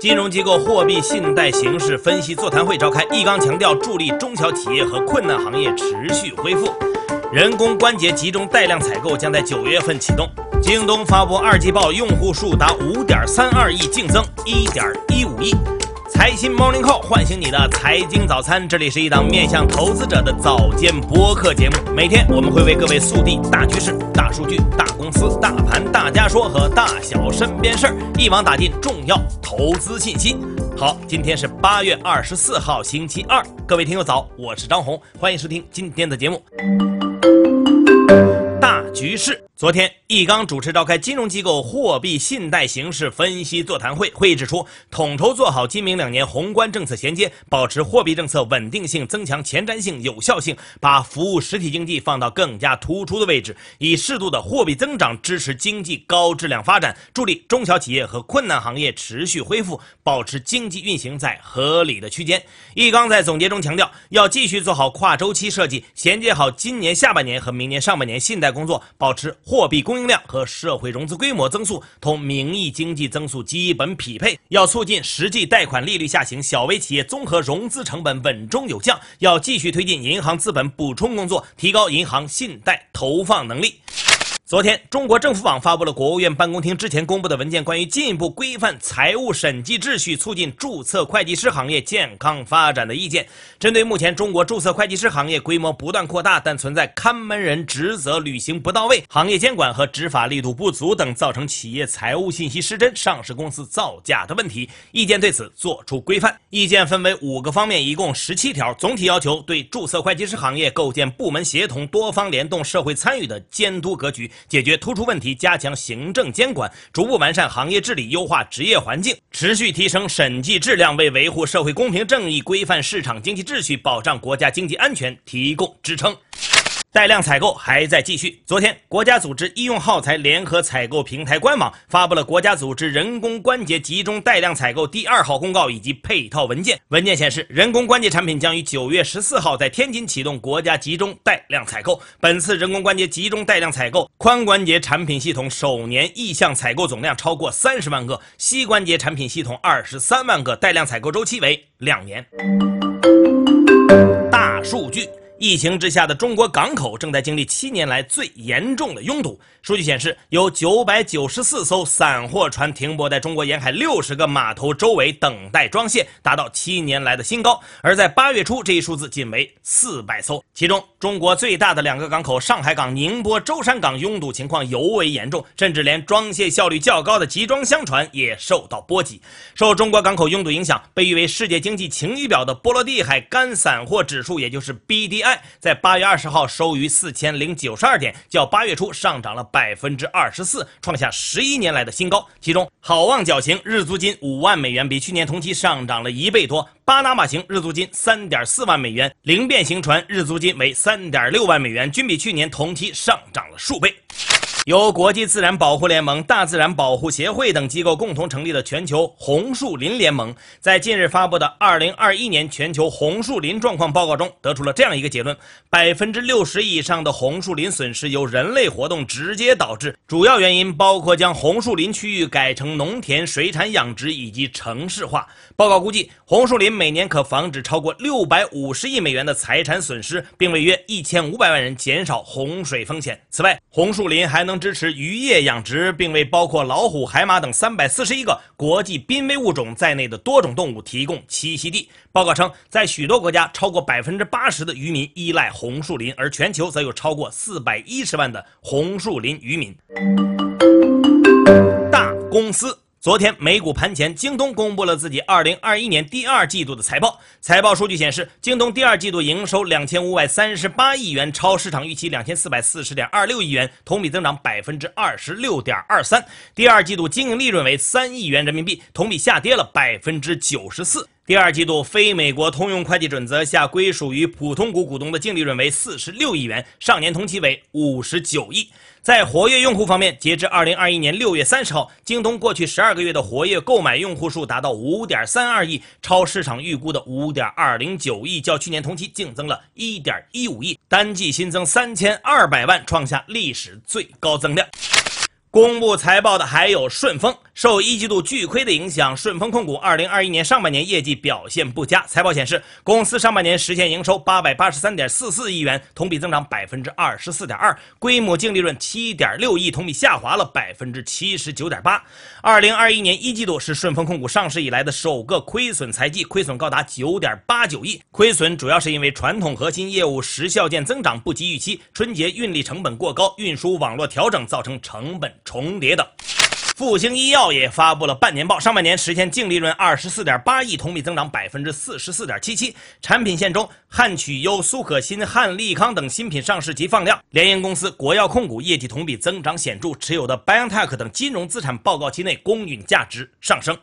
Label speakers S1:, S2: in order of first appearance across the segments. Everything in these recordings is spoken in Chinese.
S1: 金融机构货币信贷形势分析座谈会召开，易纲强调助力中小企业和困难行业持续恢复。人工关节集中带量采购将在九月份启动。京东发布二季报，用户数达五点三二亿，净增一点一五亿。财新 Morning Call 唤醒你的财经早餐，这里是一档面向投资者的早间播客节目。每天我们会为各位速递大趋势、大数据、大公司、大盘、大家说和大小身边事儿，一网打尽重要投资信息。好，今天是八月二十四号，星期二，各位听友早，我是张红，欢迎收听今天的节目。大局势。昨天，易纲主持召开金融机构货币信贷形势分析座谈会。会议指出，统筹做好今明两年宏观政策衔接，保持货币政策稳定性，增强前瞻性、有效性，把服务实体经济放到更加突出的位置，以适度的货币增长支持经济高质量发展，助力中小企业和困难行业持续恢复，保持经济运行在合理的区间。易纲在总结中强调，要继续做好跨周期设计，衔接好今年下半年和明年上半年信贷工作，保持。货币供应量和社会融资规模增速同名义经济增速基本匹配，要促进实际贷款利率下行，小微企业综合融资成本稳中有降，要继续推进银行资本补充工作，提高银行信贷投放能力。昨天，中国政府网发布了国务院办公厅之前公布的文件，关于进一步规范财务审计秩序、促进注册会计师行业健康发展的意见。针对目前中国注册会计师行业规模不断扩大，但存在看门人职责履行不到位、行业监管和执法力度不足等，造成企业财务信息失真、上市公司造假的问题，意见对此作出规范。意见分为五个方面，一共十七条，总体要求对注册会计师行业构建部门协同、多方联动、社会参与的监督格局。解决突出问题，加强行政监管，逐步完善行业治理，优化职业环境，持续提升审计质量，为维护社会公平正义、规范市场经济秩序、保障国家经济安全提供支撑。带量采购还在继续。昨天，国家组织医用耗材联合采购平台官网发布了国家组织人工关节集中带量采购第二号公告以及配套文件。文件显示，人工关节产品将于九月十四号在天津启动国家集中带量采购。本次人工关节集中带量采购，髋关节产品系统首年意向采购总量超过三十万个，膝关节产品系统二十三万个，带量采购周期为两年。大数据。疫情之下的中国港口正在经历七年来最严重的拥堵。数据显示，有九百九十四艘散货船停泊在中国沿海六十个码头周围等待装卸，达到七年来的新高。而在八月初，这一数字仅为四百艘。其中，中国最大的两个港口上海港、宁波舟山港拥堵情况尤为严重，甚至连装卸效率较高的集装箱船也受到波及。受中国港口拥堵影响，被誉为世界经济晴雨表的波罗的海干散货指数，也就是 BDI。在八月二十号收于四千零九十二点，较八月初上涨了百分之二十四，创下十一年来的新高。其中，好望角型日租金五万美元，比去年同期上涨了一倍多；巴拿马型日租金三点四万美元，零变型船日租金为三点六万美元，均比去年同期上涨了数倍。由国际自然保护联盟、大自然保护协会等机构共同成立的全球红树林联盟，在近日发布的《二零二一年全球红树林状况报告》中，得出了这样一个结论：百分之六十以上的红树林损失由人类活动直接导致，主要原因包括将红树林区域改成农田、水产养殖以及城市化。报告估计，红树林每年可防止超过六百五十亿美元的财产损失，并为约一千五百万人减少洪水风险。此外，红树林还能支持渔业养殖，并为包括老虎、海马等三百四十一个国际濒危物种在内的多种动物提供栖息地。报告称，在许多国家，超过百分之八十的渔民依赖红树林，而全球则有超过四百一十万的红树林渔民。大公司。昨天美股盘前，京东公布了自己二零二一年第二季度的财报。财报数据显示，京东第二季度营收两千五百三十八亿元，超市场预期两千四百四十点二六亿元，同比增长百分之二十六点二三。第二季度经营利润为三亿元人民币，同比下跌了百分之九十四。第二季度非美国通用会计准则下归属于普通股股东的净利润为四十六亿元，上年同期为五十九亿。在活跃用户方面，截至二零二一年六月三十号，京东过去十二个月的活跃购买用户数达到五点三二亿，超市场预估的五点二零九亿，较去年同期净增了一点一五亿，单季新增三千二百万，创下历史最高增量。公布财报的还有顺丰。受一季度巨亏的影响，顺丰控股二零二一年上半年业绩表现不佳。财报显示，公司上半年实现营收八百八十三点四四亿元，同比增长百分之二十四点二，规模净利润七点六亿，同比下滑了百分之七十九点八。二零二一年一季度是顺丰控股上市以来的首个亏损财季，亏损高达九点八九亿。亏损主要是因为传统核心业务时效件增长不及预期，春节运力成本过高，运输网络调整造成成本重叠等。复星医药也发布了半年报，上半年实现净利润二十四点八亿，同比增长百分之四十四点七七。产品线中，汉曲优、苏可欣、汉利康等新品上市及放量。联营公司国药控股业绩同比增长显著，持有的 BioNTech 等金融资产报告期内公允价值上升。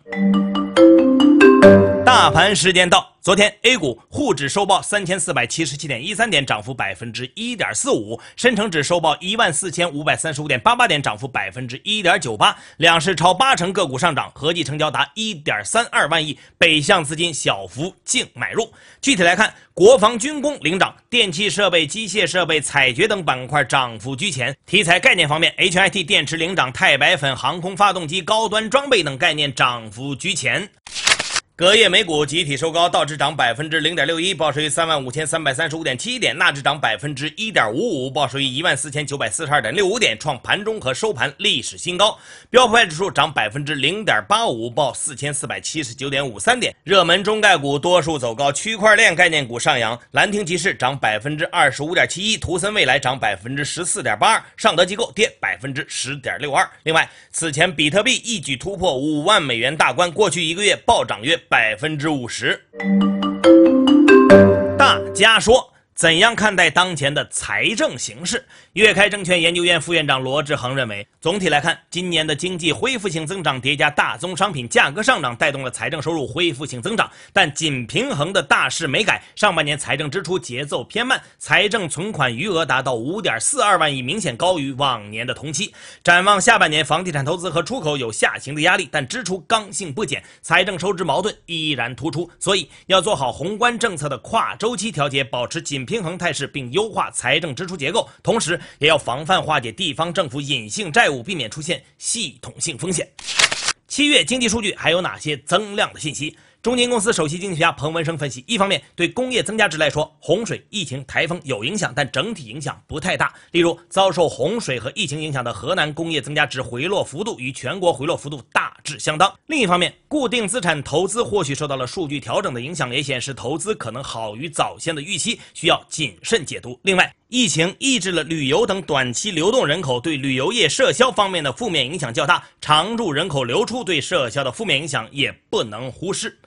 S1: 大盘时间到，昨天 A 股沪指收报三千四百七十七点一三点，涨幅百分之一点四五；深成指收报一万四千五百三十五点八八点，涨幅百分之一点九八。两市超八成个股上涨，合计成交达一点三二万亿，北向资金小幅净买入。具体来看，国防军工领涨，电气设备、机械设备、采掘等板块涨幅居前。题材概念方面，HIT 电池领涨，钛白粉、航空发动机、高端装备等概念涨幅居前。隔夜美股集体收高，道指涨百分之零点六一，报收于三万五千三百三十五点七一点；纳指涨百分之一点五五，报收于一万四千九百四十二点六五点，创盘中和收盘历史新高。标普指数涨百分之零点八五，报四千四百七十九点五三点。热门中概股多数走高，区块链概念股上扬，兰亭集市涨百分之二十五点七一，图森未来涨百分之十四点八二，尚德机构跌百分之十点六二。另外，此前比特币一举突破五万美元大关，过去一个月暴涨约。百分之五十。大家说。怎样看待当前的财政形势？粤开证券研究院副院长罗志恒认为，总体来看，今年的经济恢复性增长叠加大宗商品价格上涨，带动了财政收入恢复性增长。但紧平衡的大势没改，上半年财政支出节奏偏慢，财政存款余额达到五点四二万亿，明显高于往年的同期。展望下半年，房地产投资和出口有下行的压力，但支出刚性不减，财政收支矛盾依然突出。所以要做好宏观政策的跨周期调节，保持紧。平衡态势，并优化财政支出结构，同时也要防范化解地方政府隐性债务，避免出现系统性风险。七月经济数据还有哪些增量的信息？中金公司首席经济学家彭文生分析：一方面，对工业增加值来说，洪水、疫情、台风有影响，但整体影响不太大。例如，遭受洪水和疫情影响的河南工业增加值回落幅度与全国回落幅度大致相当。另一方面，固定资产投资或许受到了数据调整的影响，也显示投资可能好于早先的预期，需要谨慎解读。另外，疫情抑制了旅游等短期流动人口，对旅游业社销方面的负面影响较大。常住人口流出对社销的负面影响也不能忽视。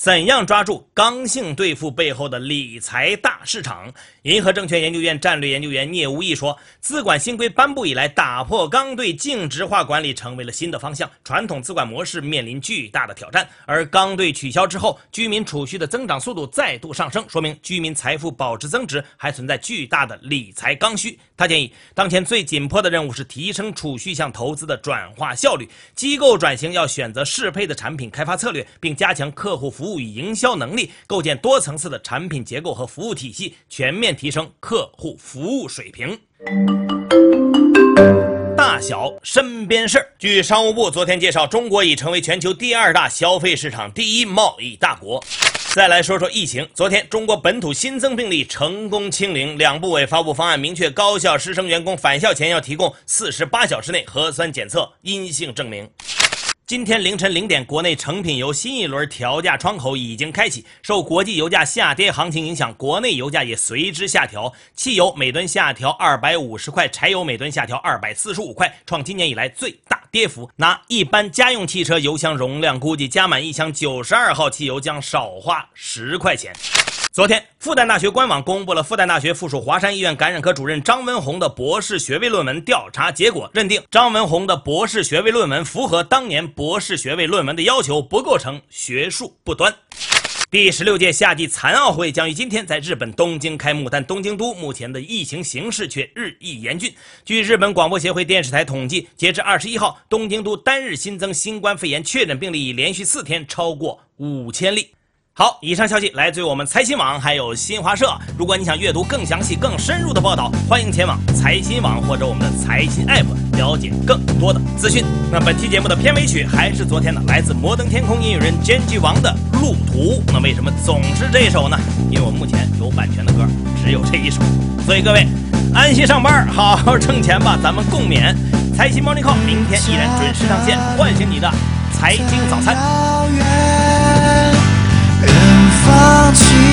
S1: 怎样抓住刚性兑付背后的理财大市场？银河证券研究院战略研究员聂无义说：“资管新规颁布以来，打破刚兑净值化管理成为了新的方向，传统资管模式面临巨大的挑战。而刚兑取消之后，居民储蓄的增长速度再度上升，说明居民财富保值增值还存在巨大的理财刚需。”他建议，当前最紧迫的任务是提升储蓄向投资的转化效率，机构转型要选择适配的产品开发策略，并加强客户服务。与营销能力，构建多层次的产品结构和服务体系，全面提升客户服务水平。大小身边事儿。据商务部昨天介绍，中国已成为全球第二大消费市场、第一贸易大国。再来说说疫情。昨天，中国本土新增病例成功清零，两部委发布方案，明确高校师生员工返校前要提供四十八小时内核酸检测阴性证明。今天凌晨零点，国内成品油新一轮调价窗口已经开启。受国际油价下跌行情影响，国内油价也随之下调。汽油每吨下调二百五十块，柴油每吨下调二百四十五块，创今年以来最大跌幅。拿一般家用汽车油箱容量估计，加满一箱九十二号汽油将少花十块钱。昨天，复旦大学官网公布了复旦大学附属华山医院感染科主任张文宏的博士学位论文调查结果，认定张文宏的博士学位论文符合当年博士学位论文的要求，不构成学术不端。第十六届夏季残奥会将于今天在日本东京开幕，但东京都目前的疫情形势却日益严峻。据日本广播协会电视台统计，截至二十一号，东京都单日新增新冠肺炎确诊病例已连续四天超过五千例。好，以上消息来自于我们财新网，还有新华社。如果你想阅读更详细、更深入的报道，欢迎前往财新网或者我们的财新 app。了解更多的资讯。那本期节目的片尾曲还是昨天的，来自摩登天空音乐人 Genji 王的《路途》。那为什么总是这首呢？因为我目前有版权的歌只有这一首。所以各位，安心上班，好好挣钱吧，咱们共勉。财新 Morning Call 明天依然准时上线，唤醒你的财经早餐。
S2: 放弃。